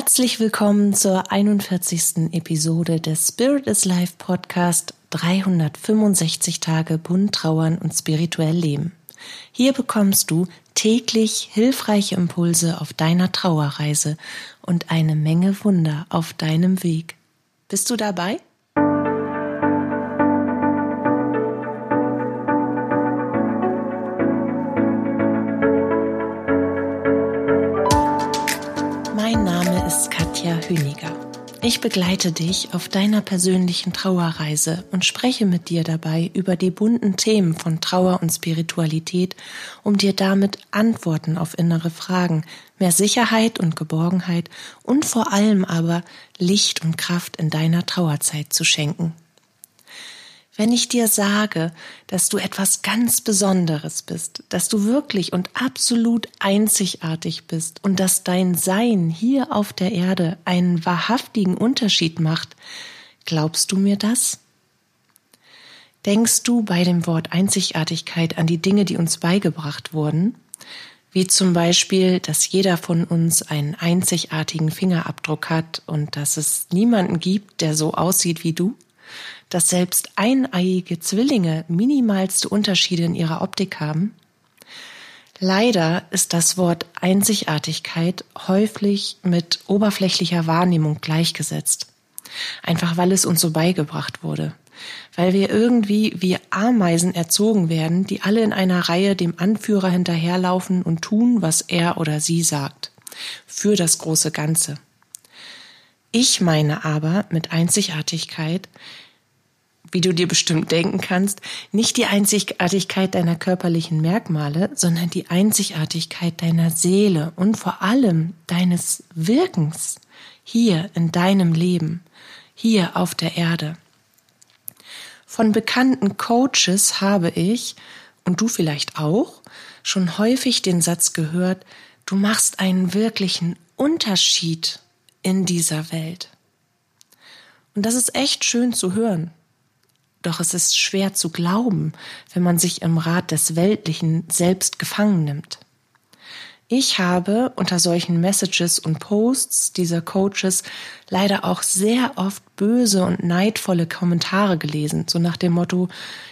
Herzlich willkommen zur 41. Episode des Spirit is Life Podcast 365 Tage bunt trauern und spirituell leben. Hier bekommst du täglich hilfreiche Impulse auf deiner Trauerreise und eine Menge Wunder auf deinem Weg. Bist du dabei? Königer. Ich begleite dich auf deiner persönlichen Trauerreise und spreche mit dir dabei über die bunten Themen von Trauer und Spiritualität, um dir damit Antworten auf innere Fragen, mehr Sicherheit und Geborgenheit und vor allem aber Licht und Kraft in deiner Trauerzeit zu schenken. Wenn ich dir sage, dass du etwas ganz Besonderes bist, dass du wirklich und absolut einzigartig bist und dass dein Sein hier auf der Erde einen wahrhaftigen Unterschied macht, glaubst du mir das? Denkst du bei dem Wort Einzigartigkeit an die Dinge, die uns beigebracht wurden? Wie zum Beispiel, dass jeder von uns einen einzigartigen Fingerabdruck hat und dass es niemanden gibt, der so aussieht wie du? Dass selbst eineiige Zwillinge minimalste Unterschiede in ihrer Optik haben? Leider ist das Wort Einzigartigkeit häufig mit oberflächlicher Wahrnehmung gleichgesetzt. Einfach weil es uns so beigebracht wurde. Weil wir irgendwie wie Ameisen erzogen werden, die alle in einer Reihe dem Anführer hinterherlaufen und tun, was er oder sie sagt. Für das große Ganze. Ich meine aber mit Einzigartigkeit wie du dir bestimmt denken kannst, nicht die Einzigartigkeit deiner körperlichen Merkmale, sondern die Einzigartigkeit deiner Seele und vor allem deines Wirkens hier in deinem Leben, hier auf der Erde. Von bekannten Coaches habe ich, und du vielleicht auch, schon häufig den Satz gehört, du machst einen wirklichen Unterschied in dieser Welt. Und das ist echt schön zu hören. Doch es ist schwer zu glauben, wenn man sich im Rat des Weltlichen selbst gefangen nimmt. Ich habe unter solchen Messages und Posts dieser Coaches leider auch sehr oft böse und neidvolle Kommentare gelesen, so nach dem Motto,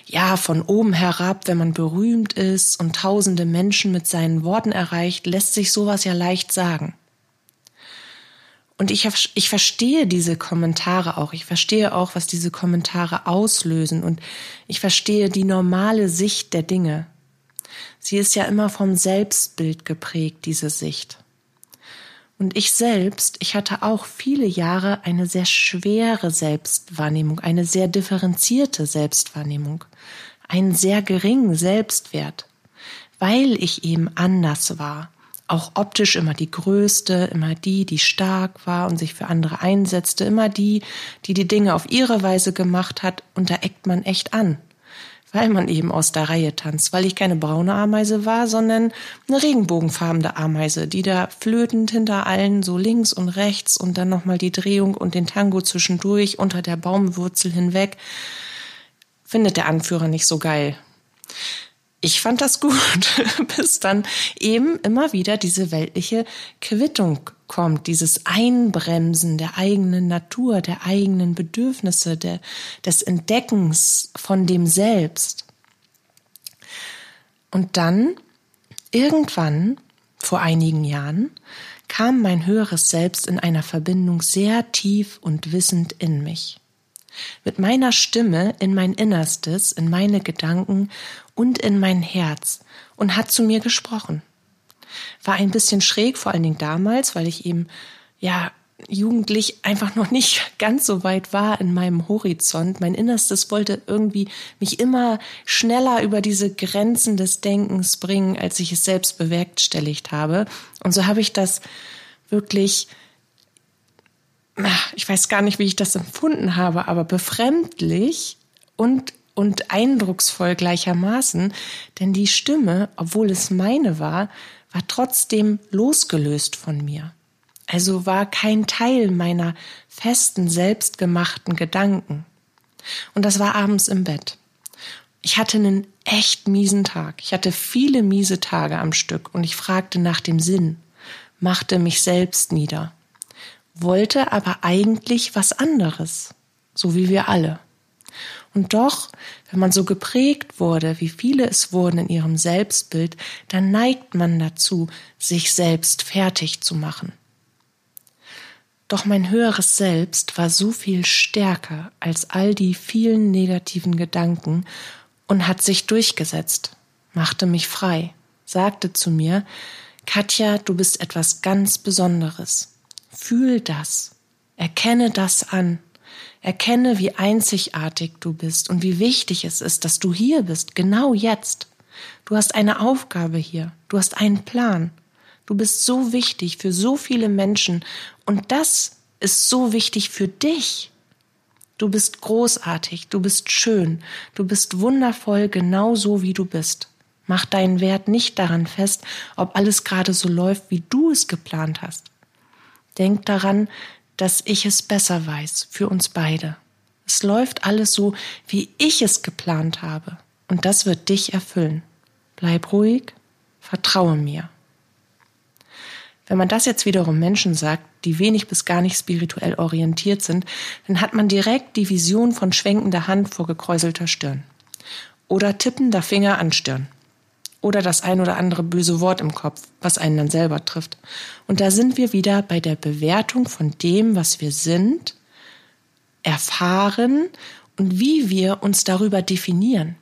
ja, von oben herab, wenn man berühmt ist und tausende Menschen mit seinen Worten erreicht, lässt sich sowas ja leicht sagen. Und ich, ich verstehe diese Kommentare auch. Ich verstehe auch, was diese Kommentare auslösen. Und ich verstehe die normale Sicht der Dinge. Sie ist ja immer vom Selbstbild geprägt, diese Sicht. Und ich selbst, ich hatte auch viele Jahre eine sehr schwere Selbstwahrnehmung, eine sehr differenzierte Selbstwahrnehmung, einen sehr geringen Selbstwert, weil ich eben anders war auch optisch immer die Größte, immer die, die stark war und sich für andere einsetzte, immer die, die die Dinge auf ihre Weise gemacht hat. Und da eckt man echt an, weil man eben aus der Reihe tanzt, weil ich keine braune Ameise war, sondern eine regenbogenfarbene Ameise, die da flötend hinter allen so links und rechts und dann nochmal die Drehung und den Tango zwischendurch unter der Baumwurzel hinweg, findet der Anführer nicht so geil ich fand das gut, bis dann eben immer wieder diese weltliche Quittung kommt, dieses Einbremsen der eigenen Natur, der eigenen Bedürfnisse, der, des Entdeckens von dem Selbst. Und dann, irgendwann, vor einigen Jahren, kam mein höheres Selbst in einer Verbindung sehr tief und wissend in mich mit meiner Stimme in mein Innerstes, in meine Gedanken und in mein Herz und hat zu mir gesprochen. War ein bisschen schräg, vor allen Dingen damals, weil ich eben, ja, jugendlich einfach noch nicht ganz so weit war in meinem Horizont. Mein Innerstes wollte irgendwie mich immer schneller über diese Grenzen des Denkens bringen, als ich es selbst bewerkstelligt habe. Und so habe ich das wirklich ich weiß gar nicht, wie ich das empfunden habe, aber befremdlich und, und eindrucksvoll gleichermaßen, denn die Stimme, obwohl es meine war, war trotzdem losgelöst von mir. Also war kein Teil meiner festen, selbstgemachten Gedanken. Und das war abends im Bett. Ich hatte einen echt miesen Tag. Ich hatte viele miese Tage am Stück und ich fragte nach dem Sinn, machte mich selbst nieder wollte aber eigentlich was anderes, so wie wir alle. Und doch, wenn man so geprägt wurde, wie viele es wurden in ihrem Selbstbild, dann neigt man dazu, sich selbst fertig zu machen. Doch mein höheres Selbst war so viel stärker als all die vielen negativen Gedanken und hat sich durchgesetzt, machte mich frei, sagte zu mir, Katja, du bist etwas ganz Besonderes. Fühl das, erkenne das an, erkenne, wie einzigartig du bist und wie wichtig es ist, dass du hier bist, genau jetzt. Du hast eine Aufgabe hier, du hast einen Plan, Du bist so wichtig für so viele Menschen und das ist so wichtig für dich. Du bist großartig, du bist schön, du bist wundervoll genau so, wie du bist. Mach deinen Wert nicht daran fest, ob alles gerade so läuft, wie du es geplant hast. Denk daran, dass ich es besser weiß für uns beide. Es läuft alles so, wie ich es geplant habe. Und das wird dich erfüllen. Bleib ruhig, vertraue mir. Wenn man das jetzt wiederum Menschen sagt, die wenig bis gar nicht spirituell orientiert sind, dann hat man direkt die Vision von schwenkender Hand vor gekräuselter Stirn. Oder tippender Finger an Stirn. Oder das ein oder andere böse Wort im Kopf, was einen dann selber trifft. Und da sind wir wieder bei der Bewertung von dem, was wir sind, erfahren und wie wir uns darüber definieren.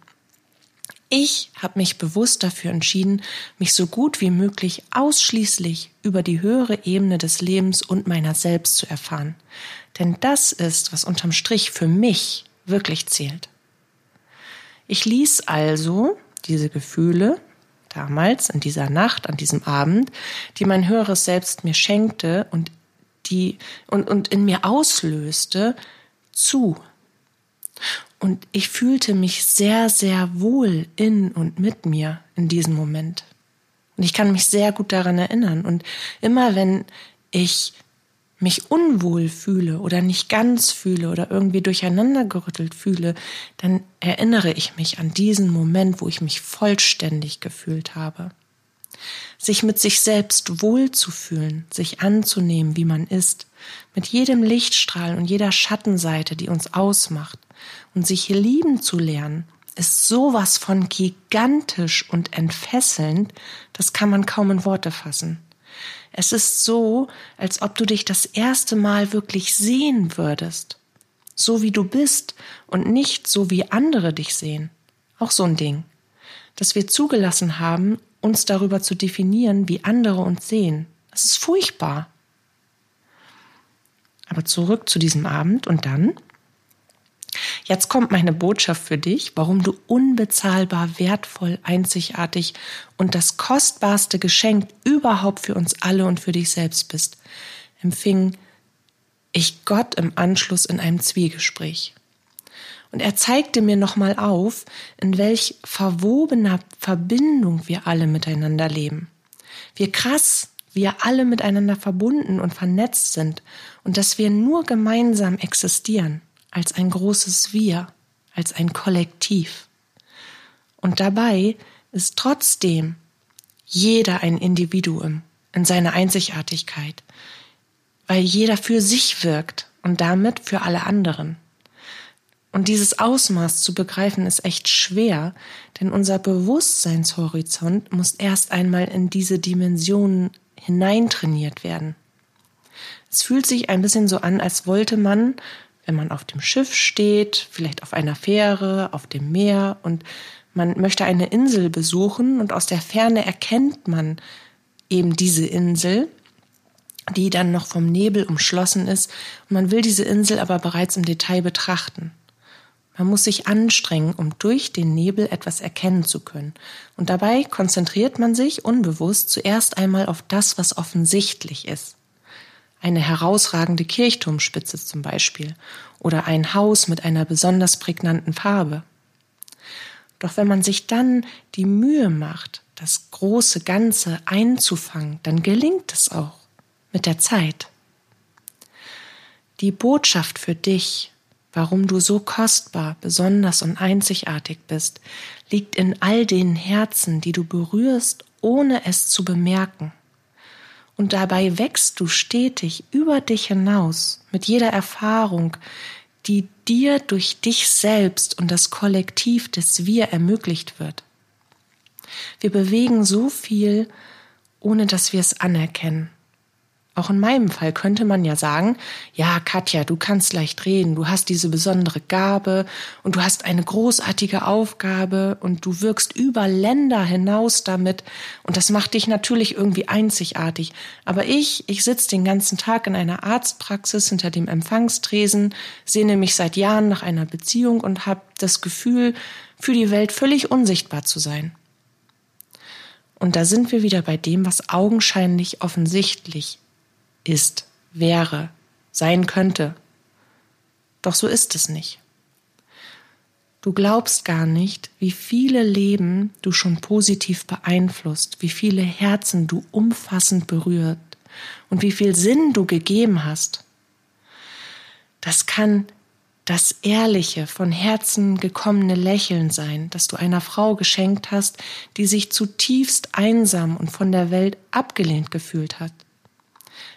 Ich habe mich bewusst dafür entschieden, mich so gut wie möglich ausschließlich über die höhere Ebene des Lebens und meiner selbst zu erfahren. Denn das ist, was unterm Strich für mich wirklich zählt. Ich ließ also diese Gefühle damals, in dieser Nacht, an diesem Abend, die mein höheres Selbst mir schenkte und die und, und in mir auslöste, zu. Und ich fühlte mich sehr, sehr wohl in und mit mir in diesem Moment. Und ich kann mich sehr gut daran erinnern. Und immer wenn ich mich unwohl fühle oder nicht ganz fühle oder irgendwie durcheinandergerüttelt fühle, dann erinnere ich mich an diesen Moment, wo ich mich vollständig gefühlt habe. Sich mit sich selbst wohlzufühlen, sich anzunehmen, wie man ist, mit jedem Lichtstrahl und jeder Schattenseite, die uns ausmacht, und sich lieben zu lernen, ist sowas von gigantisch und entfesselnd, das kann man kaum in Worte fassen. Es ist so, als ob du dich das erste Mal wirklich sehen würdest. So wie du bist und nicht so wie andere dich sehen. Auch so ein Ding. Dass wir zugelassen haben, uns darüber zu definieren, wie andere uns sehen. Das ist furchtbar. Aber zurück zu diesem Abend und dann? Jetzt kommt meine Botschaft für dich, warum du unbezahlbar wertvoll, einzigartig und das kostbarste Geschenk überhaupt für uns alle und für dich selbst bist, empfing ich Gott im Anschluss in einem Zwiegespräch. Und er zeigte mir nochmal auf, in welch verwobener Verbindung wir alle miteinander leben. Wie krass wir alle miteinander verbunden und vernetzt sind und dass wir nur gemeinsam existieren als ein großes Wir, als ein Kollektiv. Und dabei ist trotzdem jeder ein Individuum in seiner Einzigartigkeit, weil jeder für sich wirkt und damit für alle anderen. Und dieses Ausmaß zu begreifen ist echt schwer, denn unser Bewusstseinshorizont muss erst einmal in diese Dimensionen hineintrainiert werden. Es fühlt sich ein bisschen so an, als wollte man wenn man auf dem Schiff steht, vielleicht auf einer Fähre, auf dem Meer und man möchte eine Insel besuchen und aus der Ferne erkennt man eben diese Insel, die dann noch vom Nebel umschlossen ist und man will diese Insel aber bereits im Detail betrachten. Man muss sich anstrengen, um durch den Nebel etwas erkennen zu können. Und dabei konzentriert man sich unbewusst zuerst einmal auf das, was offensichtlich ist eine herausragende Kirchturmspitze zum Beispiel oder ein Haus mit einer besonders prägnanten Farbe. Doch wenn man sich dann die Mühe macht, das große Ganze einzufangen, dann gelingt es auch mit der Zeit. Die Botschaft für dich, warum du so kostbar, besonders und einzigartig bist, liegt in all den Herzen, die du berührst, ohne es zu bemerken. Und dabei wächst du stetig über dich hinaus mit jeder Erfahrung, die dir durch dich selbst und das Kollektiv des Wir ermöglicht wird. Wir bewegen so viel, ohne dass wir es anerkennen. Auch in meinem Fall könnte man ja sagen, ja, Katja, du kannst leicht reden, du hast diese besondere Gabe und du hast eine großartige Aufgabe und du wirkst über Länder hinaus damit und das macht dich natürlich irgendwie einzigartig. Aber ich, ich sitze den ganzen Tag in einer Arztpraxis hinter dem Empfangstresen, sehne mich seit Jahren nach einer Beziehung und habe das Gefühl, für die Welt völlig unsichtbar zu sein. Und da sind wir wieder bei dem, was augenscheinlich offensichtlich ist, wäre, sein könnte. Doch so ist es nicht. Du glaubst gar nicht, wie viele Leben du schon positiv beeinflusst, wie viele Herzen du umfassend berührt und wie viel Sinn du gegeben hast. Das kann das ehrliche, von Herzen gekommene Lächeln sein, das du einer Frau geschenkt hast, die sich zutiefst einsam und von der Welt abgelehnt gefühlt hat.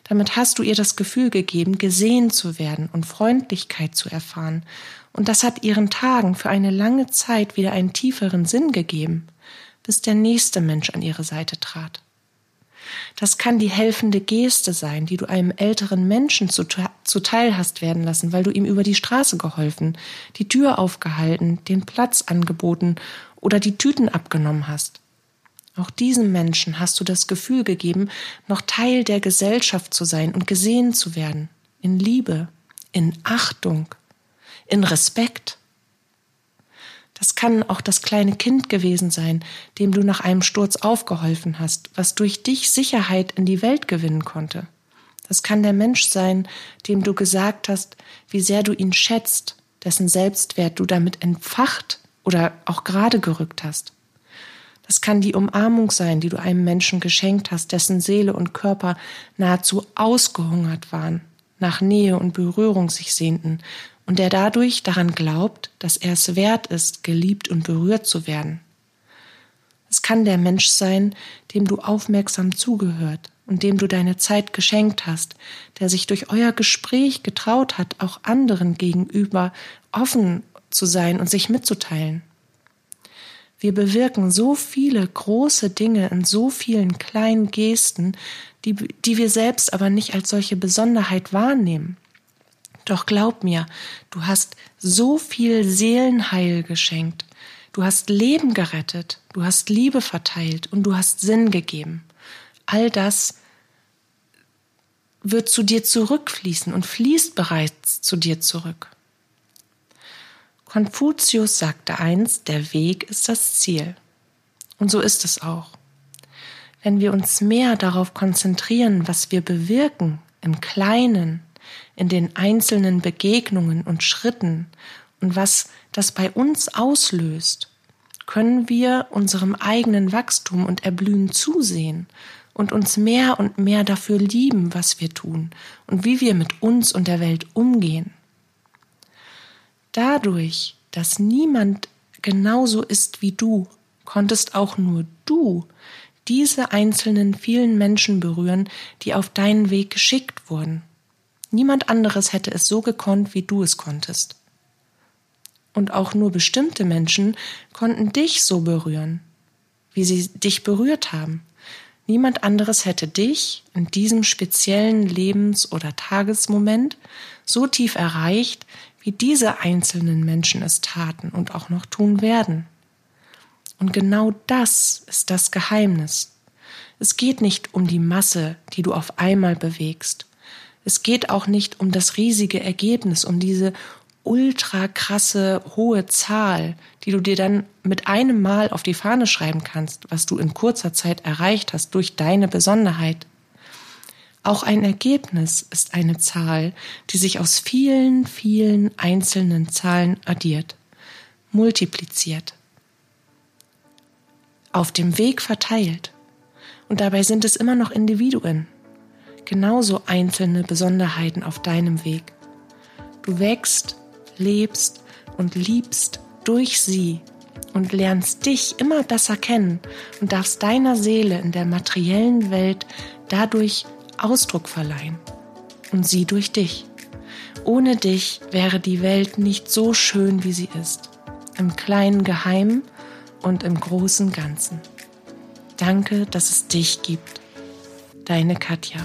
Damit hast du ihr das Gefühl gegeben, gesehen zu werden und Freundlichkeit zu erfahren. Und das hat ihren Tagen für eine lange Zeit wieder einen tieferen Sinn gegeben, bis der nächste Mensch an ihre Seite trat. Das kann die helfende Geste sein, die du einem älteren Menschen zuteil hast werden lassen, weil du ihm über die Straße geholfen, die Tür aufgehalten, den Platz angeboten oder die Tüten abgenommen hast. Auch diesem Menschen hast du das Gefühl gegeben, noch Teil der Gesellschaft zu sein und gesehen zu werden, in Liebe, in Achtung, in Respekt. Das kann auch das kleine Kind gewesen sein, dem du nach einem Sturz aufgeholfen hast, was durch dich Sicherheit in die Welt gewinnen konnte. Das kann der Mensch sein, dem du gesagt hast, wie sehr du ihn schätzt, dessen Selbstwert du damit entfacht oder auch gerade gerückt hast. Es kann die Umarmung sein, die du einem Menschen geschenkt hast, dessen Seele und Körper nahezu ausgehungert waren, nach Nähe und Berührung sich sehnten und der dadurch daran glaubt, dass er es wert ist, geliebt und berührt zu werden. Es kann der Mensch sein, dem du aufmerksam zugehört und dem du deine Zeit geschenkt hast, der sich durch euer Gespräch getraut hat, auch anderen gegenüber offen zu sein und sich mitzuteilen. Wir bewirken so viele große Dinge in so vielen kleinen Gesten, die, die wir selbst aber nicht als solche Besonderheit wahrnehmen. Doch glaub mir, du hast so viel Seelenheil geschenkt, du hast Leben gerettet, du hast Liebe verteilt und du hast Sinn gegeben. All das wird zu dir zurückfließen und fließt bereits zu dir zurück. Konfuzius sagte einst, der Weg ist das Ziel. Und so ist es auch. Wenn wir uns mehr darauf konzentrieren, was wir bewirken, im Kleinen, in den einzelnen Begegnungen und Schritten und was das bei uns auslöst, können wir unserem eigenen Wachstum und Erblühen zusehen und uns mehr und mehr dafür lieben, was wir tun und wie wir mit uns und der Welt umgehen. Dadurch, dass niemand genauso ist wie du, konntest auch nur du diese einzelnen vielen Menschen berühren, die auf deinen Weg geschickt wurden. Niemand anderes hätte es so gekonnt, wie du es konntest. Und auch nur bestimmte Menschen konnten dich so berühren, wie sie dich berührt haben. Niemand anderes hätte dich in diesem speziellen Lebens- oder Tagesmoment so tief erreicht, wie diese einzelnen Menschen es taten und auch noch tun werden. Und genau das ist das Geheimnis. Es geht nicht um die Masse, die du auf einmal bewegst. Es geht auch nicht um das riesige Ergebnis, um diese ultra krasse hohe Zahl, die du dir dann mit einem Mal auf die Fahne schreiben kannst, was du in kurzer Zeit erreicht hast durch deine Besonderheit. Auch ein Ergebnis ist eine Zahl, die sich aus vielen, vielen einzelnen Zahlen addiert, multipliziert, auf dem Weg verteilt. Und dabei sind es immer noch Individuen, genauso einzelne Besonderheiten auf deinem Weg. Du wächst, lebst und liebst durch sie und lernst dich immer besser kennen und darfst deiner Seele in der materiellen Welt dadurch Ausdruck verleihen und sie durch dich. Ohne dich wäre die Welt nicht so schön, wie sie ist, im kleinen Geheimen und im großen Ganzen. Danke, dass es dich gibt. Deine Katja.